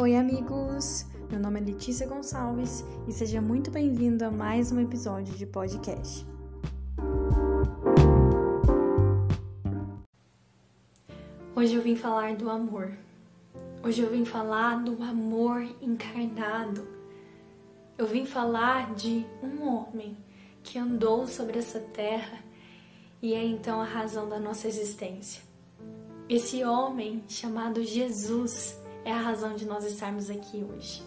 Oi, amigos! Meu nome é Letícia Gonçalves e seja muito bem-vindo a mais um episódio de podcast. Hoje eu vim falar do amor. Hoje eu vim falar do amor encarnado. Eu vim falar de um homem que andou sobre essa terra e é então a razão da nossa existência. Esse homem chamado Jesus é a razão de nós estarmos aqui hoje.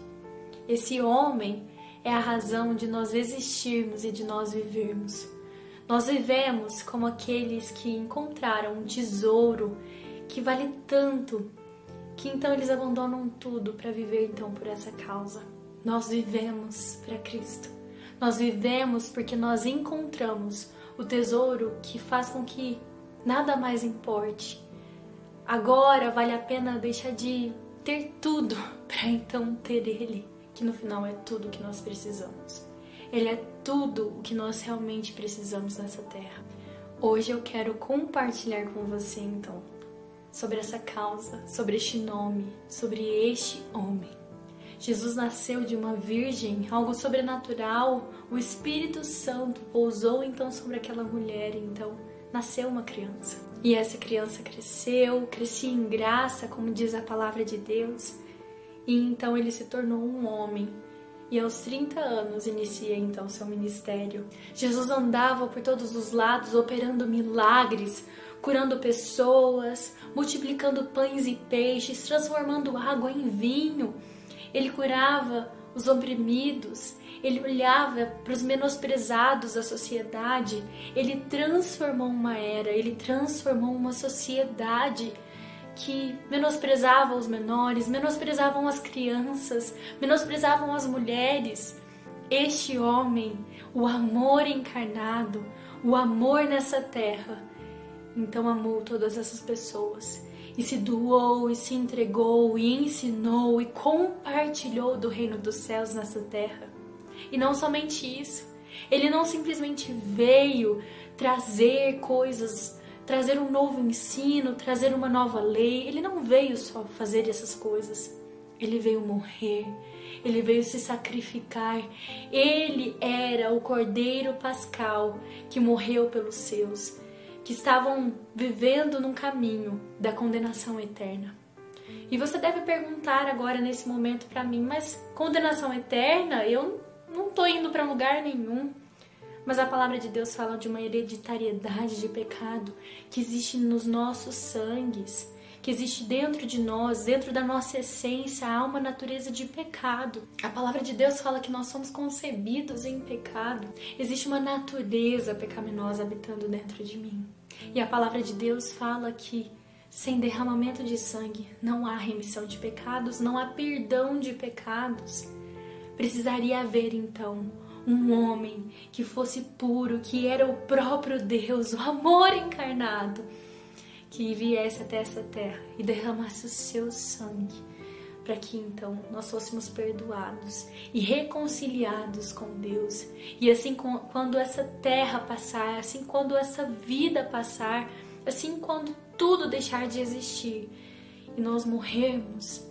Esse homem é a razão de nós existirmos e de nós vivermos. Nós vivemos como aqueles que encontraram um tesouro que vale tanto que então eles abandonam tudo para viver então por essa causa. Nós vivemos para Cristo. Nós vivemos porque nós encontramos o tesouro que faz com que nada mais importe. Agora vale a pena deixar de ter tudo para então ter Ele, que no final é tudo que nós precisamos. Ele é tudo o que nós realmente precisamos nessa terra. Hoje eu quero compartilhar com você então sobre essa causa, sobre este nome, sobre este homem. Jesus nasceu de uma virgem, algo sobrenatural. O Espírito Santo pousou então sobre aquela mulher, então nasceu uma criança. E essa criança cresceu, crescia em graça, como diz a palavra de Deus, e então ele se tornou um homem. E aos 30 anos inicia então seu ministério. Jesus andava por todos os lados operando milagres, curando pessoas, multiplicando pães e peixes, transformando água em vinho. Ele curava os oprimidos, ele olhava para os menosprezados da sociedade, ele transformou uma era, ele transformou uma sociedade que menosprezava os menores, menosprezavam as crianças, menosprezavam as mulheres. Este homem, o amor encarnado, o amor nessa terra, então amou todas essas pessoas e se doou e se entregou e ensinou e compartilhou do reino dos céus nessa terra. E não somente isso, ele não simplesmente veio trazer coisas, trazer um novo ensino, trazer uma nova lei. Ele não veio só fazer essas coisas. Ele veio morrer, ele veio se sacrificar. Ele era o Cordeiro Pascal que morreu pelos seus, que estavam vivendo num caminho da condenação eterna. E você deve perguntar agora nesse momento para mim, mas condenação eterna? Eu não tô indo para lugar nenhum. Mas a palavra de Deus fala de uma hereditariedade de pecado que existe nos nossos sangues, que existe dentro de nós, dentro da nossa essência, há uma natureza de pecado. A palavra de Deus fala que nós somos concebidos em pecado. Existe uma natureza pecaminosa habitando dentro de mim. E a palavra de Deus fala que sem derramamento de sangue não há remissão de pecados, não há perdão de pecados. Precisaria haver então um homem que fosse puro, que era o próprio Deus, o amor encarnado, que viesse até essa terra e derramasse o seu sangue, para que então nós fôssemos perdoados e reconciliados com Deus. E assim, quando essa terra passar, assim, quando essa vida passar, assim, quando tudo deixar de existir e nós morrermos,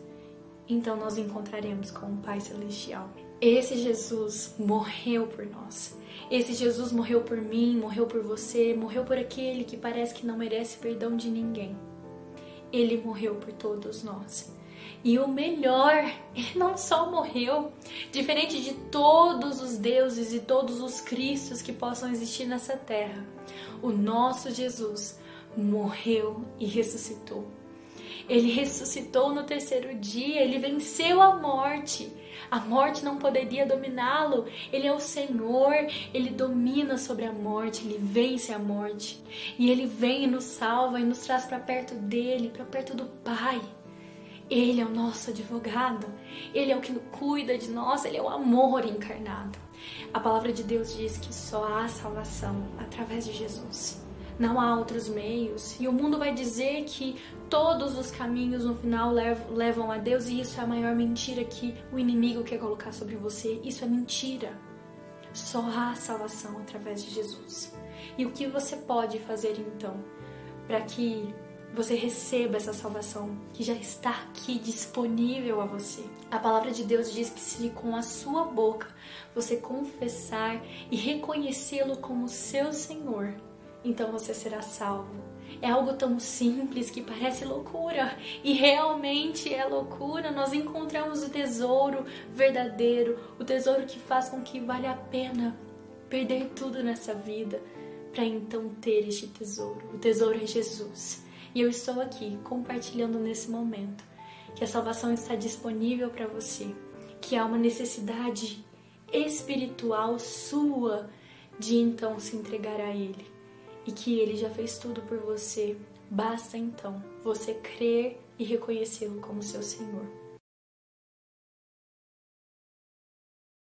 então nós encontraremos com o Pai Celestial. Esse Jesus morreu por nós. Esse Jesus morreu por mim, morreu por você, morreu por aquele que parece que não merece perdão de ninguém. Ele morreu por todos nós. E o melhor, ele não só morreu, diferente de todos os deuses e todos os cristos que possam existir nessa terra. O nosso Jesus morreu e ressuscitou. Ele ressuscitou no terceiro dia, ele venceu a morte. A morte não poderia dominá-lo. Ele é o Senhor, ele domina sobre a morte, ele vence a morte. E ele vem e nos salva e nos traz para perto dele, para perto do Pai. Ele é o nosso advogado, ele é o que cuida de nós, ele é o amor encarnado. A palavra de Deus diz que só há salvação através de Jesus não há outros meios. E o mundo vai dizer que todos os caminhos no final levam a Deus, e isso é a maior mentira que o inimigo quer colocar sobre você. Isso é mentira. Só há salvação através de Jesus. E o que você pode fazer então para que você receba essa salvação que já está aqui disponível a você. A palavra de Deus diz que se com a sua boca você confessar e reconhecê-lo como seu Senhor, então você será salvo. É algo tão simples que parece loucura e realmente é loucura. Nós encontramos o tesouro verdadeiro, o tesouro que faz com que vale a pena perder tudo nessa vida para então ter este tesouro. O tesouro é Jesus. E eu estou aqui compartilhando nesse momento que a salvação está disponível para você, que há uma necessidade espiritual sua de então se entregar a Ele e que Ele já fez tudo por você. Basta então você crer e reconhecê-lo como seu Senhor.